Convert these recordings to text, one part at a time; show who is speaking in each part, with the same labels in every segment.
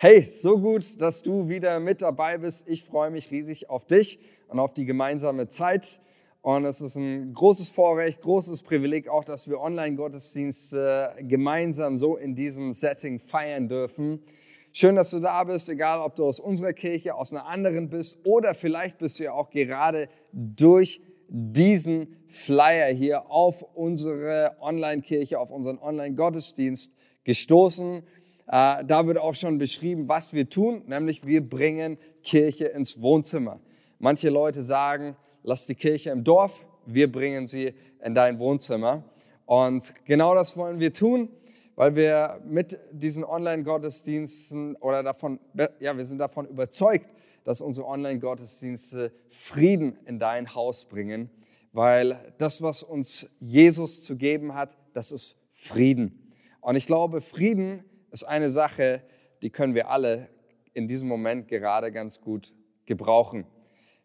Speaker 1: Hey, so gut, dass du wieder mit dabei bist. Ich freue mich riesig auf dich und auf die gemeinsame Zeit. Und es ist ein großes Vorrecht, großes Privileg auch, dass wir Online-Gottesdienste gemeinsam so in diesem Setting feiern dürfen. Schön, dass du da bist, egal ob du aus unserer Kirche, aus einer anderen bist oder vielleicht bist du ja auch gerade durch diesen Flyer hier auf unsere Online-Kirche, auf unseren Online-Gottesdienst gestoßen. Äh, da wird auch schon beschrieben, was wir tun, nämlich wir bringen Kirche ins Wohnzimmer. Manche Leute sagen, lass die Kirche im Dorf, wir bringen sie in dein Wohnzimmer. Und genau das wollen wir tun, weil wir mit diesen Online-Gottesdiensten oder davon, ja, wir sind davon überzeugt, dass unsere Online-Gottesdienste Frieden in dein Haus bringen, weil das, was uns Jesus zu geben hat, das ist Frieden. Und ich glaube, Frieden ist eine Sache, die können wir alle in diesem Moment gerade ganz gut gebrauchen.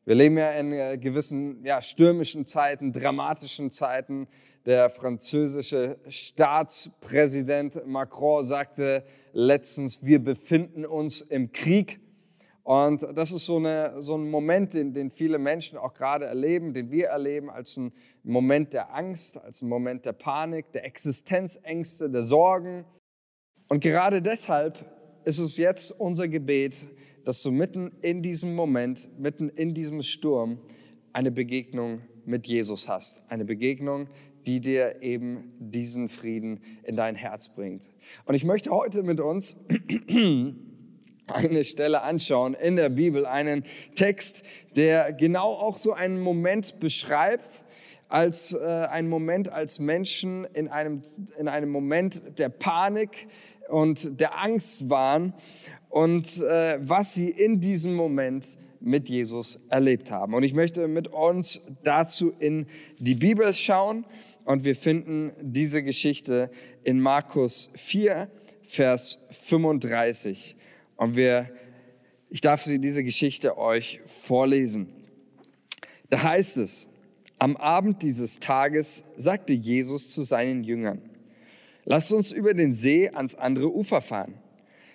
Speaker 1: Wir leben ja in äh, gewissen ja, stürmischen Zeiten, dramatischen Zeiten. Der französische Staatspräsident Macron sagte letztens, wir befinden uns im Krieg. Und das ist so, eine, so ein Moment, den, den viele Menschen auch gerade erleben, den wir erleben als ein Moment der Angst, als ein Moment der Panik, der Existenzängste, der Sorgen. Und gerade deshalb ist es jetzt unser Gebet, dass du mitten in diesem Moment, mitten in diesem Sturm eine Begegnung mit Jesus hast. Eine Begegnung, die dir eben diesen Frieden in dein Herz bringt. Und ich möchte heute mit uns eine Stelle anschauen in der Bibel, einen Text, der genau auch so einen Moment beschreibt, als äh, ein Moment als Menschen in einem, in einem Moment der Panik, und der Angst waren und äh, was sie in diesem Moment mit Jesus erlebt haben. Und ich möchte mit uns dazu in die Bibel schauen und wir finden diese Geschichte in Markus 4, Vers 35. Und wir, ich darf sie, diese Geschichte euch vorlesen. Da heißt es, am Abend dieses Tages sagte Jesus zu seinen Jüngern, Lasst uns über den See ans andere Ufer fahren.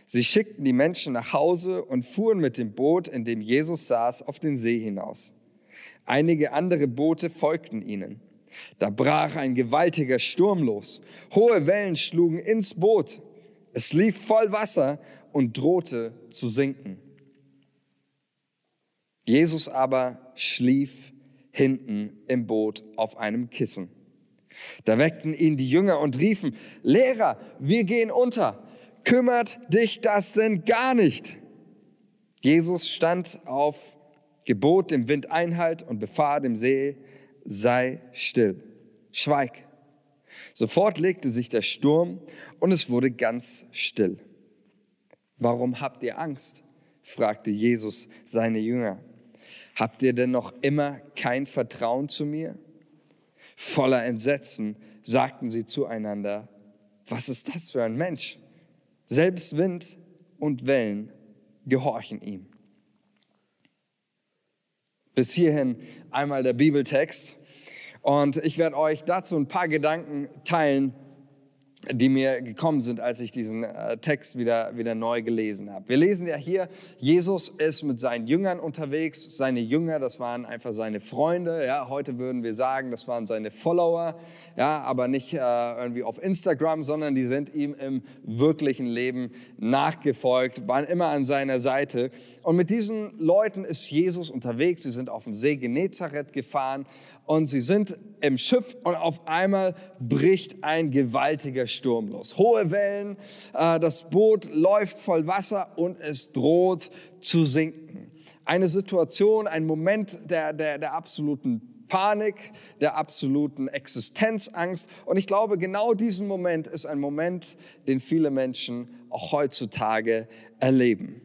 Speaker 1: Sie schickten die Menschen nach Hause und fuhren mit dem Boot, in dem Jesus saß, auf den See hinaus. Einige andere Boote folgten ihnen. Da brach ein gewaltiger Sturm los. Hohe Wellen schlugen ins Boot. Es lief voll Wasser und drohte zu sinken. Jesus aber schlief hinten im Boot auf einem Kissen. Da weckten ihn die Jünger und riefen, Lehrer, wir gehen unter. Kümmert dich das denn gar nicht? Jesus stand auf, gebot dem Wind Einhalt und befahl dem See, sei still, schweig. Sofort legte sich der Sturm und es wurde ganz still. Warum habt ihr Angst? fragte Jesus seine Jünger. Habt ihr denn noch immer kein Vertrauen zu mir? Voller Entsetzen sagten sie zueinander, was ist das für ein Mensch? Selbst Wind und Wellen gehorchen ihm. Bis hierhin einmal der Bibeltext. Und ich werde euch dazu ein paar Gedanken teilen, die mir gekommen sind, als ich diesen äh, Text wieder, wieder neu gelesen habe. Wir lesen ja hier, Jesus ist mit seinen Jüngern unterwegs. Seine Jünger, das waren einfach seine Freunde. Ja, heute würden wir sagen, das waren seine Follower. Ja, aber nicht äh, irgendwie auf Instagram, sondern die sind ihm im wirklichen Leben nachgefolgt, waren immer an seiner Seite. Und mit diesen Leuten ist Jesus unterwegs. Sie sind auf dem See Genezareth gefahren und sie sind im Schiff und auf einmal bricht ein gewaltiger Sturm los. Hohe Wellen, äh, das Boot läuft voll Wasser und es droht zu sinken. Eine Situation, ein Moment der, der, der absoluten Panik, der absoluten Existenzangst. Und ich glaube, genau diesen Moment ist ein Moment, den viele Menschen auch heutzutage erleben.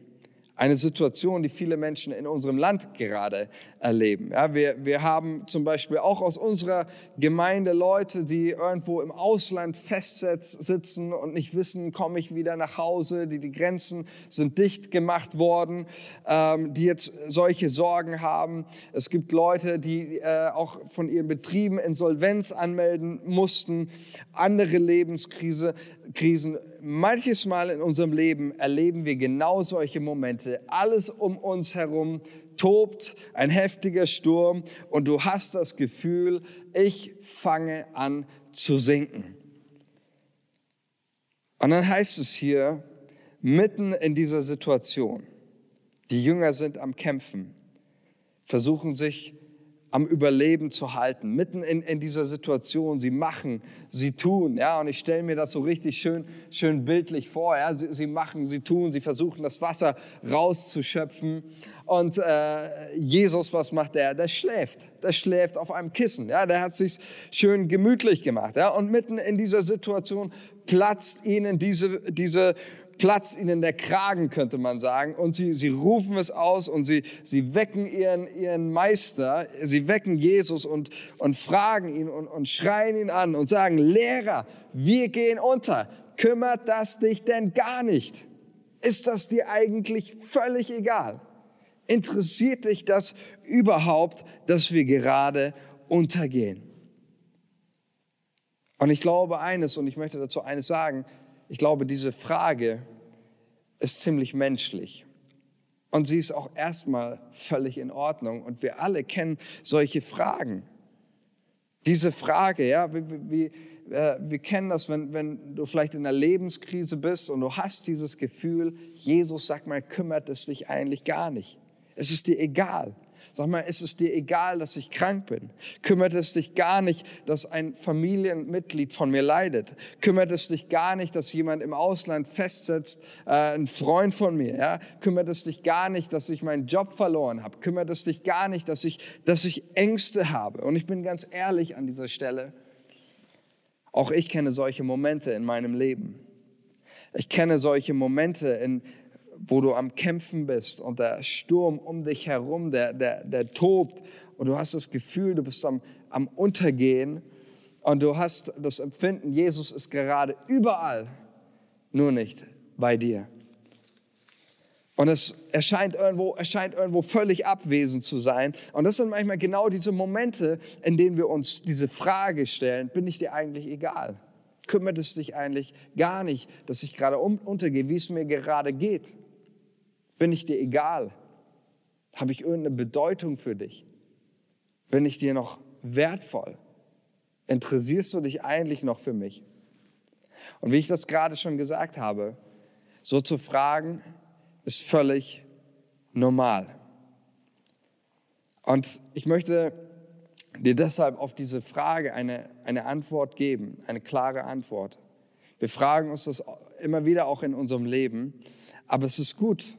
Speaker 1: Eine Situation, die viele Menschen in unserem Land gerade erleben. Ja, wir, wir haben zum Beispiel auch aus unserer Gemeinde Leute, die irgendwo im Ausland festsitzen und nicht wissen, komme ich wieder nach Hause, die, die Grenzen sind dicht gemacht worden, ähm, die jetzt solche Sorgen haben. Es gibt Leute, die äh, auch von ihren Betrieben Insolvenz anmelden mussten, andere Lebenskrise, Krisen, manches Mal in unserem Leben erleben wir genau solche Momente. Alles um uns herum tobt, ein heftiger Sturm und du hast das Gefühl, ich fange an zu sinken. Und dann heißt es hier, mitten in dieser Situation, die Jünger sind am Kämpfen, versuchen sich am Überleben zu halten, mitten in, in dieser Situation. Sie machen, sie tun, ja, und ich stelle mir das so richtig schön, schön bildlich vor. Ja, sie, sie machen, sie tun, sie versuchen das Wasser rauszuschöpfen. Und äh, Jesus, was macht der? Der schläft, der schläft auf einem Kissen. Ja, der hat sich schön gemütlich gemacht. Ja, und mitten in dieser Situation platzt ihnen diese, diese platzt ihnen der Kragen, könnte man sagen. Und sie, sie rufen es aus und sie, sie wecken ihren, ihren Meister, sie wecken Jesus und, und fragen ihn und, und schreien ihn an und sagen, Lehrer, wir gehen unter. Kümmert das dich denn gar nicht? Ist das dir eigentlich völlig egal? Interessiert dich das überhaupt, dass wir gerade untergehen? Und ich glaube eines, und ich möchte dazu eines sagen, ich glaube, diese Frage ist ziemlich menschlich. Und sie ist auch erstmal völlig in Ordnung. Und wir alle kennen solche Fragen. Diese Frage, ja, wie, wie, äh, wir kennen das, wenn, wenn du vielleicht in einer Lebenskrise bist und du hast dieses Gefühl, Jesus, sag mal, kümmert es dich eigentlich gar nicht. Es ist dir egal. Sag mal, ist es dir egal, dass ich krank bin? Kümmert es dich gar nicht, dass ein Familienmitglied von mir leidet? Kümmert es dich gar nicht, dass jemand im Ausland festsetzt, äh, ein Freund von mir? Ja? Kümmert es dich gar nicht, dass ich meinen Job verloren habe? Kümmert es dich gar nicht, dass ich, dass ich Ängste habe? Und ich bin ganz ehrlich an dieser Stelle. Auch ich kenne solche Momente in meinem Leben. Ich kenne solche Momente in, wo du am Kämpfen bist und der Sturm um dich herum, der, der, der tobt und du hast das Gefühl, du bist am, am Untergehen und du hast das Empfinden, Jesus ist gerade überall, nur nicht bei dir. Und es erscheint irgendwo, erscheint irgendwo völlig abwesend zu sein. Und das sind manchmal genau diese Momente, in denen wir uns diese Frage stellen, bin ich dir eigentlich egal? Kümmert es dich eigentlich gar nicht, dass ich gerade untergehe, wie es mir gerade geht? Bin ich dir egal? Habe ich irgendeine Bedeutung für dich? Bin ich dir noch wertvoll? Interessierst du dich eigentlich noch für mich? Und wie ich das gerade schon gesagt habe, so zu fragen, ist völlig normal. Und ich möchte dir deshalb auf diese Frage eine, eine Antwort geben, eine klare Antwort. Wir fragen uns das immer wieder auch in unserem Leben, aber es ist gut,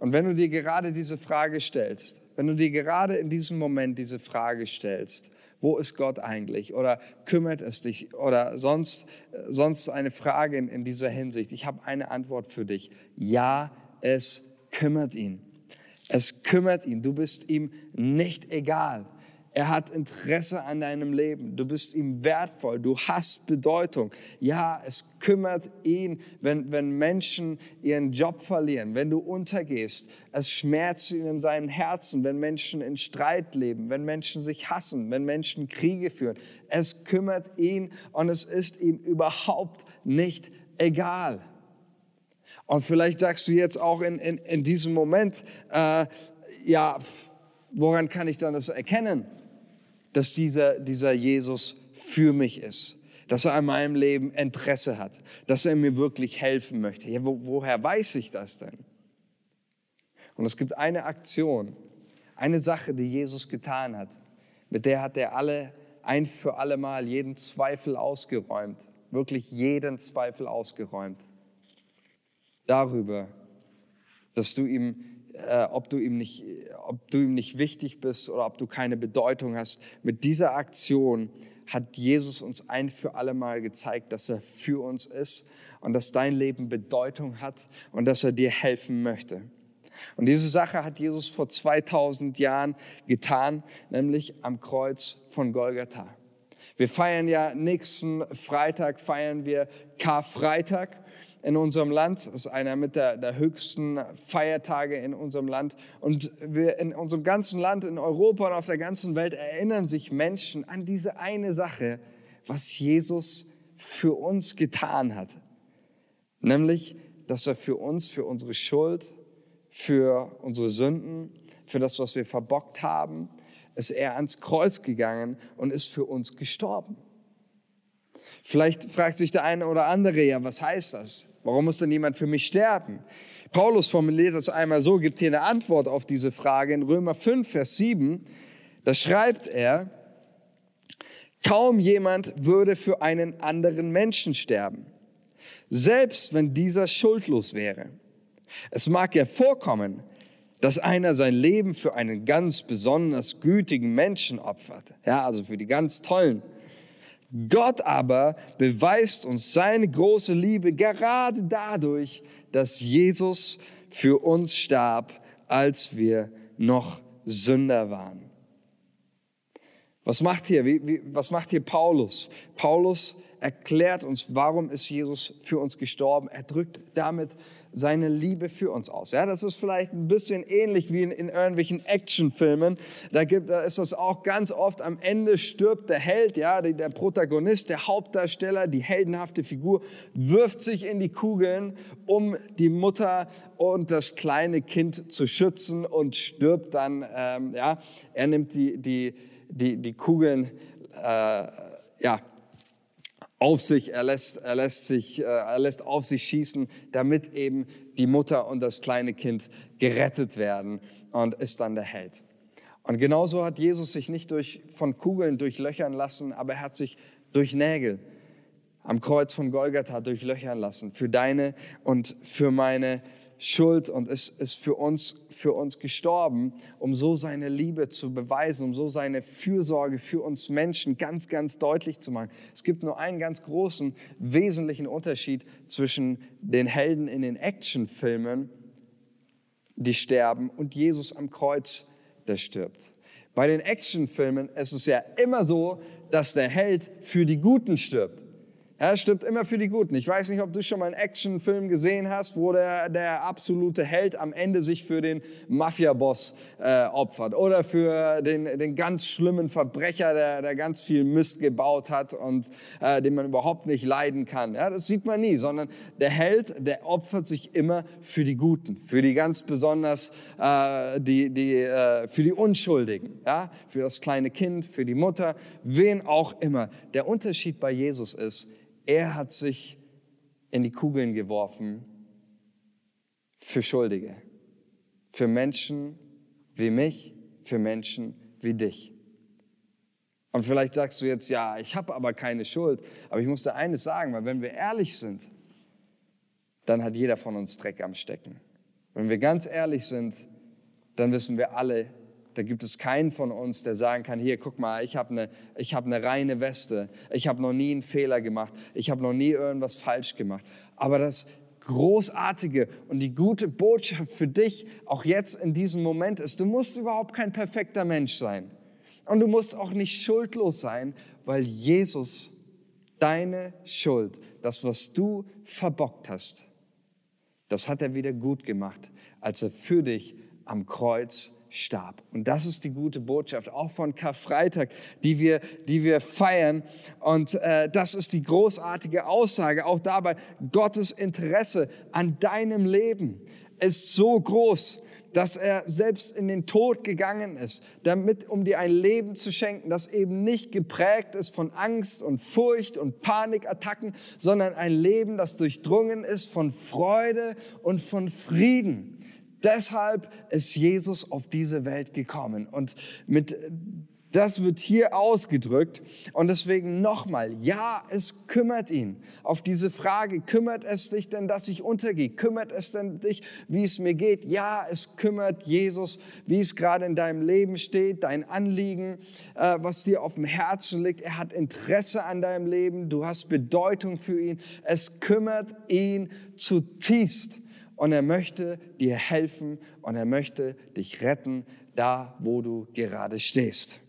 Speaker 1: und wenn du dir gerade diese Frage stellst, wenn du dir gerade in diesem Moment diese Frage stellst, wo ist Gott eigentlich? Oder kümmert es dich? Oder sonst, sonst eine Frage in, in dieser Hinsicht. Ich habe eine Antwort für dich. Ja, es kümmert ihn. Es kümmert ihn. Du bist ihm nicht egal. Er hat Interesse an deinem Leben. Du bist ihm wertvoll. Du hast Bedeutung. Ja, es kümmert ihn, wenn, wenn Menschen ihren Job verlieren, wenn du untergehst. Es schmerzt ihn in seinem Herzen, wenn Menschen in Streit leben, wenn Menschen sich hassen, wenn Menschen Kriege führen. Es kümmert ihn und es ist ihm überhaupt nicht egal. Und vielleicht sagst du jetzt auch in, in, in diesem Moment, äh, ja, woran kann ich dann das erkennen? Dass dieser, dieser Jesus für mich ist, dass er an meinem Leben Interesse hat, dass er mir wirklich helfen möchte. Ja, wo, woher weiß ich das denn? Und es gibt eine Aktion, eine Sache, die Jesus getan hat, mit der hat er alle ein für alle Mal jeden Zweifel ausgeräumt, wirklich jeden Zweifel ausgeräumt. Darüber, dass du ihm äh, ob, du ihm nicht, ob du ihm nicht wichtig bist oder ob du keine Bedeutung hast. Mit dieser Aktion hat Jesus uns ein für alle Mal gezeigt, dass er für uns ist und dass dein Leben Bedeutung hat und dass er dir helfen möchte. Und diese Sache hat Jesus vor 2000 Jahren getan, nämlich am Kreuz von Golgatha. Wir feiern ja nächsten Freitag, feiern wir Karfreitag in unserem Land. Das ist einer mit der, der höchsten Feiertage in unserem Land. Und wir in unserem ganzen Land, in Europa und auf der ganzen Welt erinnern sich Menschen an diese eine Sache, was Jesus für uns getan hat. Nämlich, dass er für uns, für unsere Schuld, für unsere Sünden, für das, was wir verbockt haben, ist er ans Kreuz gegangen und ist für uns gestorben. Vielleicht fragt sich der eine oder andere, ja, was heißt das? Warum muss denn jemand für mich sterben? Paulus formuliert das einmal so, gibt hier eine Antwort auf diese Frage in Römer 5, Vers 7. Da schreibt er, kaum jemand würde für einen anderen Menschen sterben, selbst wenn dieser schuldlos wäre. Es mag ja vorkommen, dass einer sein Leben für einen ganz besonders gütigen Menschen opfert, ja, also für die ganz tollen. Gott aber beweist uns seine große Liebe gerade dadurch, dass Jesus für uns starb, als wir noch Sünder waren. Was macht hier, was macht hier Paulus? Paulus erklärt uns, warum ist Jesus für uns gestorben. Er drückt damit seine Liebe für uns aus. Ja, das ist vielleicht ein bisschen ähnlich wie in, in irgendwelchen Actionfilmen. Da, gibt, da ist das auch ganz oft am Ende stirbt der Held, ja, der, Protagonist, der Hauptdarsteller, die heldenhafte Figur, wirft sich in die Kugeln, um die Mutter und das kleine Kind zu schützen und stirbt dann. Ähm, ja, er nimmt die, die, die, die Kugeln. Äh, ja, auf sich, er lässt, er lässt sich, äh, er lässt auf sich schießen, damit eben die Mutter und das kleine Kind gerettet werden und ist dann der Held. Und genauso hat Jesus sich nicht durch, von Kugeln durchlöchern lassen, aber er hat sich durch Nägel am Kreuz von Golgatha durchlöchern lassen für deine und für meine Schuld und ist, ist für uns, für uns gestorben, um so seine Liebe zu beweisen, um so seine Fürsorge für uns Menschen ganz, ganz deutlich zu machen. Es gibt nur einen ganz großen, wesentlichen Unterschied zwischen den Helden in den Actionfilmen, die sterben, und Jesus am Kreuz, der stirbt. Bei den Actionfilmen ist es ja immer so, dass der Held für die Guten stirbt. Er stirbt immer für die Guten. Ich weiß nicht, ob du schon mal einen Actionfilm gesehen hast, wo der, der absolute Held am Ende sich für den Mafia-Boss äh, opfert oder für den, den ganz schlimmen Verbrecher, der, der ganz viel Mist gebaut hat und äh, den man überhaupt nicht leiden kann. Ja, das sieht man nie, sondern der Held, der opfert sich immer für die Guten, für die ganz besonders, äh, die, die, äh, für die Unschuldigen, ja, für das kleine Kind, für die Mutter, wen auch immer. Der Unterschied bei Jesus ist, er hat sich in die Kugeln geworfen für Schuldige, für Menschen wie mich, für Menschen wie dich. Und vielleicht sagst du jetzt, ja, ich habe aber keine Schuld. Aber ich muss dir eines sagen, weil wenn wir ehrlich sind, dann hat jeder von uns Dreck am Stecken. Wenn wir ganz ehrlich sind, dann wissen wir alle, da gibt es keinen von uns, der sagen kann, hier, guck mal, ich habe eine, hab eine reine Weste, ich habe noch nie einen Fehler gemacht, ich habe noch nie irgendwas falsch gemacht. Aber das Großartige und die gute Botschaft für dich, auch jetzt in diesem Moment ist, du musst überhaupt kein perfekter Mensch sein. Und du musst auch nicht schuldlos sein, weil Jesus deine Schuld, das, was du verbockt hast, das hat er wieder gut gemacht, als er für dich am Kreuz starb. Und das ist die gute Botschaft, auch von Karfreitag, die wir, die wir feiern. Und äh, das ist die großartige Aussage, auch dabei, Gottes Interesse an deinem Leben ist so groß, dass er selbst in den Tod gegangen ist, damit, um dir ein Leben zu schenken, das eben nicht geprägt ist von Angst und Furcht und Panikattacken, sondern ein Leben, das durchdrungen ist von Freude und von Frieden. Deshalb ist Jesus auf diese Welt gekommen. Und mit, das wird hier ausgedrückt. Und deswegen nochmal, ja, es kümmert ihn. Auf diese Frage, kümmert es dich denn, dass ich untergehe? Kümmert es denn dich, wie es mir geht? Ja, es kümmert Jesus, wie es gerade in deinem Leben steht, dein Anliegen, äh, was dir auf dem Herzen liegt. Er hat Interesse an deinem Leben. Du hast Bedeutung für ihn. Es kümmert ihn zutiefst und er möchte dir helfen und er möchte dich retten, da wo du gerade stehst.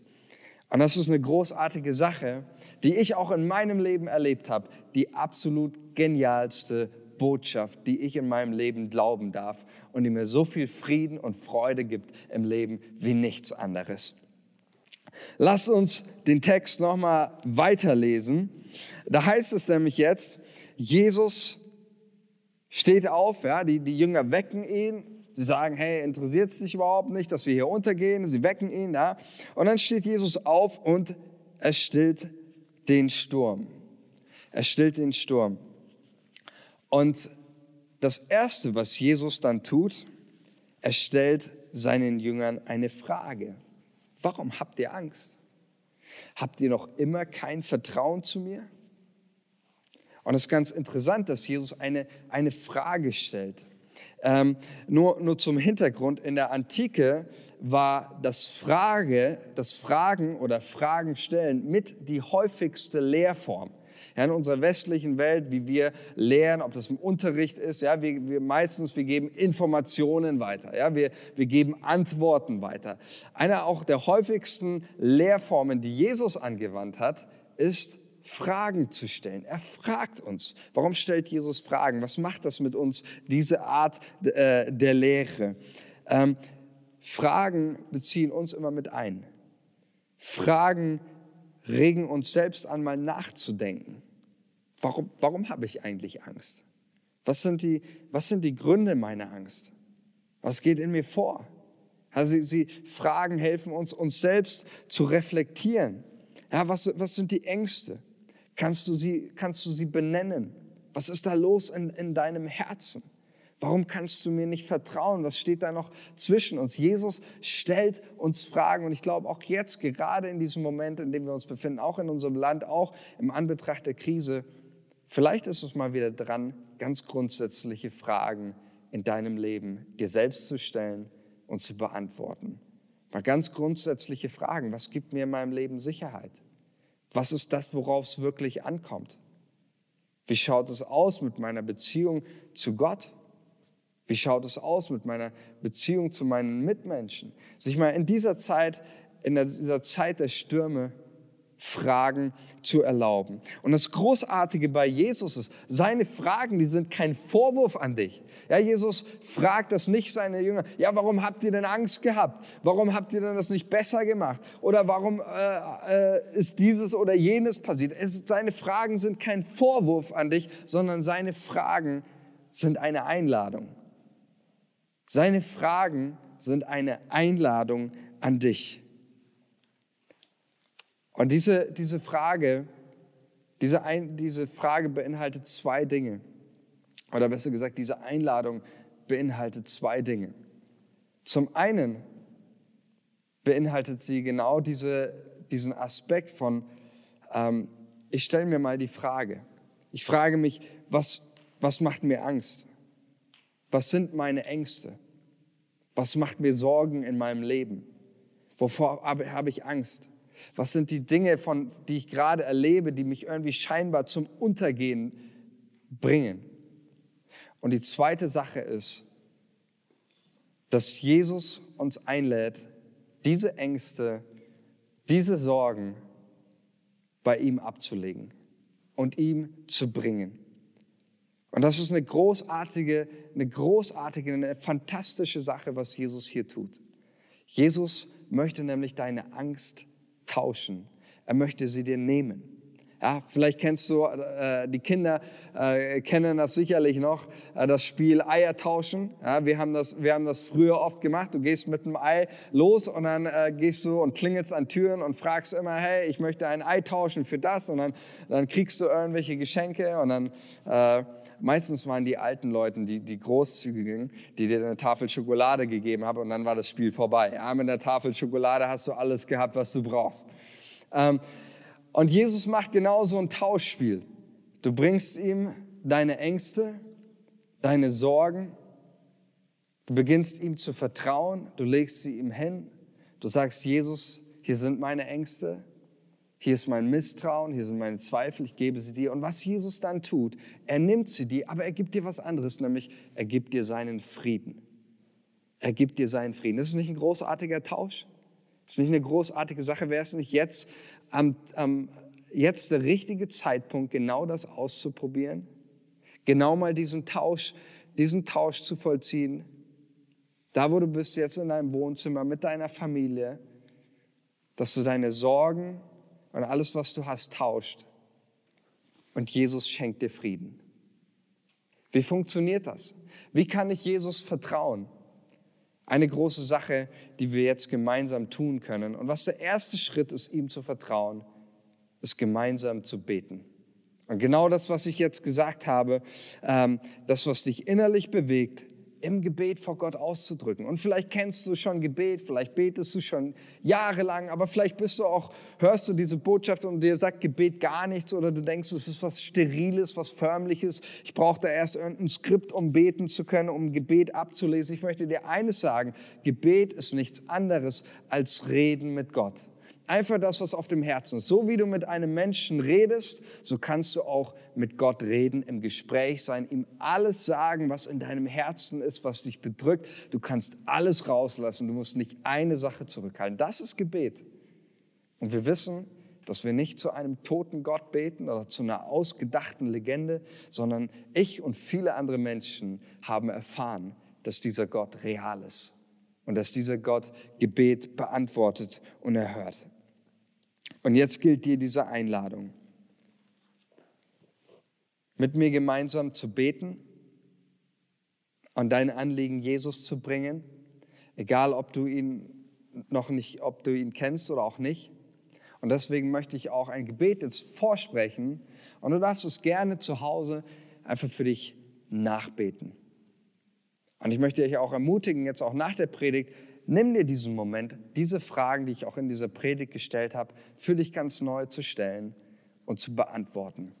Speaker 1: Und das ist eine großartige Sache, die ich auch in meinem Leben erlebt habe, die absolut genialste Botschaft, die ich in meinem Leben glauben darf und die mir so viel Frieden und Freude gibt im Leben wie nichts anderes. Lasst uns den Text nochmal weiterlesen. Da heißt es nämlich jetzt, Jesus steht auf, ja, die, die Jünger wecken ihn. Sie sagen, hey, interessiert es dich überhaupt nicht, dass wir hier untergehen? Sie wecken ihn, ja. Und dann steht Jesus auf und er stillt den Sturm. Er stillt den Sturm. Und das Erste, was Jesus dann tut, er stellt seinen Jüngern eine Frage. Warum habt ihr Angst? Habt ihr noch immer kein Vertrauen zu mir? Und es ist ganz interessant, dass Jesus eine, eine Frage stellt. Ähm, nur, nur zum Hintergrund, in der Antike war das Frage, das Fragen oder Fragen stellen mit die häufigste Lehrform. Ja, in unserer westlichen Welt, wie wir lernen, ob das im Unterricht ist, ja, wir, wir meistens, wir geben Informationen weiter, ja, wir, wir geben Antworten weiter. Eine auch der häufigsten Lehrformen, die Jesus angewandt hat, ist Fragen zu stellen. Er fragt uns. Warum stellt Jesus Fragen? Was macht das mit uns, diese Art äh, der Lehre? Ähm, Fragen beziehen uns immer mit ein. Fragen regen uns selbst an, mal nachzudenken. Warum, warum habe ich eigentlich Angst? Was sind, die, was sind die Gründe meiner Angst? Was geht in mir vor? Also sie, sie Fragen helfen uns, uns selbst zu reflektieren. Ja, was, was sind die Ängste? Kannst du sie, kannst du sie benennen? Was ist da los in, in deinem Herzen? Warum kannst du mir nicht vertrauen? Was steht da noch zwischen uns? Jesus stellt uns Fragen und ich glaube auch jetzt, gerade in diesem Moment, in dem wir uns befinden, auch in unserem Land, auch im Anbetracht der Krise, vielleicht ist es mal wieder dran, ganz grundsätzliche Fragen in deinem Leben dir selbst zu stellen und zu beantworten. Mal ganz grundsätzliche Fragen. Was gibt mir in meinem Leben Sicherheit? Was ist das, worauf es wirklich ankommt? Wie schaut es aus mit meiner Beziehung zu Gott? Wie schaut es aus mit meiner Beziehung zu meinen Mitmenschen? Sich mal in dieser Zeit, in dieser Zeit der Stürme, Fragen zu erlauben. Und das Großartige bei Jesus ist, seine Fragen, die sind kein Vorwurf an dich. Ja, Jesus fragt das nicht seine Jünger. Ja, warum habt ihr denn Angst gehabt? Warum habt ihr denn das nicht besser gemacht? Oder warum äh, äh, ist dieses oder jenes passiert? Es, seine Fragen sind kein Vorwurf an dich, sondern seine Fragen sind eine Einladung. Seine Fragen sind eine Einladung an dich. Und diese, diese Frage, diese, ein, diese Frage beinhaltet zwei Dinge. Oder besser gesagt, diese Einladung beinhaltet zwei Dinge. Zum einen beinhaltet sie genau diese, diesen Aspekt von, ähm, ich stelle mir mal die Frage. Ich frage mich, was, was macht mir Angst? Was sind meine Ängste? Was macht mir Sorgen in meinem Leben? Wovor habe ich Angst? Was sind die Dinge, von, die ich gerade erlebe, die mich irgendwie scheinbar zum Untergehen bringen? Und die zweite Sache ist, dass Jesus uns einlädt, diese Ängste, diese Sorgen bei ihm abzulegen und ihm zu bringen. Und das ist eine großartige, eine großartige, eine fantastische Sache, was Jesus hier tut. Jesus möchte nämlich deine Angst tauschen. Er möchte sie dir nehmen. Ja, vielleicht kennst du, äh, die Kinder äh, kennen das sicherlich noch, äh, das Spiel Eier tauschen. Ja, wir, haben das, wir haben das früher oft gemacht. Du gehst mit einem Ei los und dann äh, gehst du und klingelst an Türen und fragst immer, hey, ich möchte ein Ei tauschen für das. Und dann, dann kriegst du irgendwelche Geschenke und dann äh, meistens waren die alten Leute, die, die Großzügigen, die dir eine Tafel Schokolade gegeben haben und dann war das Spiel vorbei. Ja, mit der Tafel Schokolade hast du alles gehabt, was du brauchst. Ähm, und Jesus macht genauso ein Tauschspiel. Du bringst ihm deine Ängste, deine Sorgen, du beginnst ihm zu vertrauen, du legst sie ihm hin, du sagst, Jesus, hier sind meine Ängste, hier ist mein Misstrauen, hier sind meine Zweifel, ich gebe sie dir. Und was Jesus dann tut, er nimmt sie dir, aber er gibt dir was anderes, nämlich er gibt dir seinen Frieden. Er gibt dir seinen Frieden. Das ist nicht ein großartiger Tausch? Das ist nicht eine großartige Sache? Wäre es nicht jetzt, am, am, jetzt der richtige Zeitpunkt, genau das auszuprobieren? Genau mal diesen Tausch, diesen Tausch zu vollziehen? Da, wo du bist, jetzt in deinem Wohnzimmer mit deiner Familie, dass du deine Sorgen, und alles, was du hast, tauscht. Und Jesus schenkt dir Frieden. Wie funktioniert das? Wie kann ich Jesus vertrauen? Eine große Sache, die wir jetzt gemeinsam tun können. Und was der erste Schritt ist, ihm zu vertrauen, ist gemeinsam zu beten. Und genau das, was ich jetzt gesagt habe, ähm, das, was dich innerlich bewegt, im Gebet vor Gott auszudrücken. Und vielleicht kennst du schon Gebet, vielleicht betest du schon jahrelang, aber vielleicht bist du auch, hörst du diese Botschaft und dir sagt Gebet gar nichts oder du denkst, es ist was Steriles, was Förmliches. Ich brauche da erst irgendein Skript, um beten zu können, um Gebet abzulesen. Ich möchte dir eines sagen, Gebet ist nichts anderes als Reden mit Gott. Einfach das, was auf dem Herzen ist. So wie du mit einem Menschen redest, so kannst du auch mit Gott reden, im Gespräch sein, ihm alles sagen, was in deinem Herzen ist, was dich bedrückt. Du kannst alles rauslassen. Du musst nicht eine Sache zurückhalten. Das ist Gebet. Und wir wissen, dass wir nicht zu einem toten Gott beten oder zu einer ausgedachten Legende, sondern ich und viele andere Menschen haben erfahren, dass dieser Gott real ist und dass dieser Gott Gebet beantwortet und erhört. Und jetzt gilt dir diese Einladung, mit mir gemeinsam zu beten und deine Anliegen Jesus zu bringen, egal ob du ihn noch nicht, ob du ihn kennst oder auch nicht. Und deswegen möchte ich auch ein Gebet jetzt vorsprechen und du darfst es gerne zu Hause einfach für dich nachbeten. Und ich möchte dich auch ermutigen, jetzt auch nach der Predigt, nimm dir diesen Moment, diese Fragen, die ich auch in dieser Predigt gestellt habe, für dich ganz neu zu stellen und zu beantworten.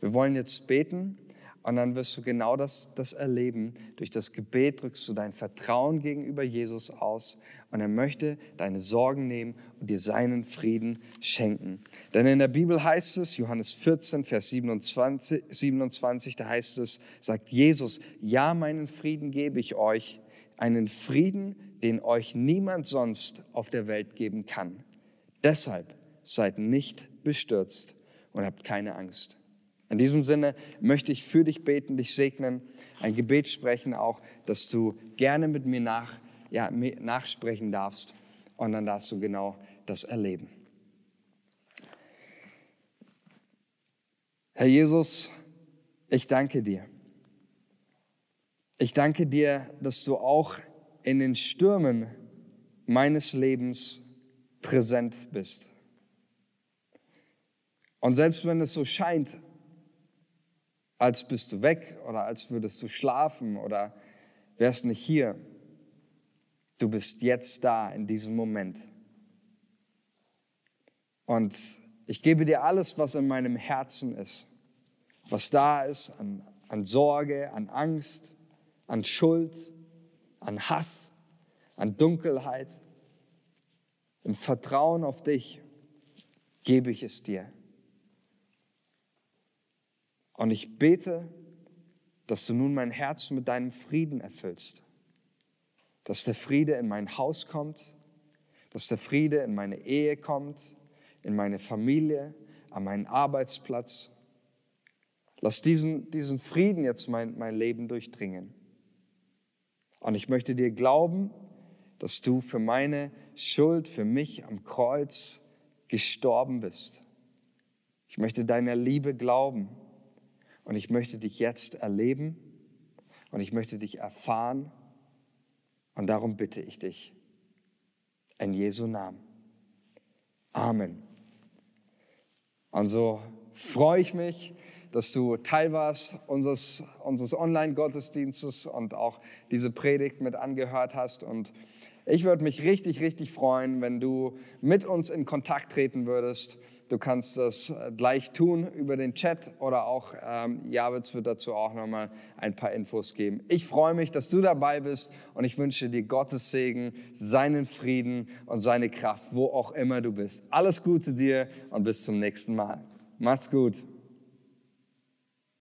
Speaker 1: Wir wollen jetzt beten und dann wirst du genau das, das erleben. Durch das Gebet drückst du dein Vertrauen gegenüber Jesus aus und er möchte deine Sorgen nehmen und dir seinen Frieden schenken. Denn in der Bibel heißt es, Johannes 14, Vers 27, 27 da heißt es, sagt Jesus, ja, meinen Frieden gebe ich euch, einen Frieden, den euch niemand sonst auf der Welt geben kann. Deshalb seid nicht bestürzt und habt keine Angst. In diesem Sinne möchte ich für dich beten, dich segnen, ein Gebet sprechen auch, dass du gerne mit mir nach, ja, nachsprechen darfst und dann darfst du genau das erleben. Herr Jesus, ich danke dir. Ich danke dir, dass du auch in den Stürmen meines Lebens präsent bist. Und selbst wenn es so scheint, als bist du weg oder als würdest du schlafen oder wärst nicht hier, du bist jetzt da in diesem Moment. Und ich gebe dir alles, was in meinem Herzen ist, was da ist an, an Sorge, an Angst, an Schuld, an Hass, an Dunkelheit. Im Vertrauen auf dich gebe ich es dir. Und ich bete, dass du nun mein Herz mit deinem Frieden erfüllst. Dass der Friede in mein Haus kommt, dass der Friede in meine Ehe kommt, in meine Familie, an meinen Arbeitsplatz. Lass diesen, diesen Frieden jetzt mein, mein Leben durchdringen. Und ich möchte dir glauben, dass du für meine Schuld, für mich am Kreuz gestorben bist. Ich möchte deiner Liebe glauben und ich möchte dich jetzt erleben und ich möchte dich erfahren und darum bitte ich dich. In Jesu Namen. Amen. Und so freue ich mich, dass du Teil warst unseres, unseres Online-Gottesdienstes und auch diese Predigt mit angehört hast. Und ich würde mich richtig, richtig freuen, wenn du mit uns in Kontakt treten würdest. Du kannst das gleich tun über den Chat oder auch ähm, Javitz wird dazu auch nochmal ein paar Infos geben. Ich freue mich, dass du dabei bist und ich wünsche dir Gottes Segen, seinen Frieden und seine Kraft, wo auch immer du bist. Alles Gute dir und bis zum nächsten Mal. Macht's gut.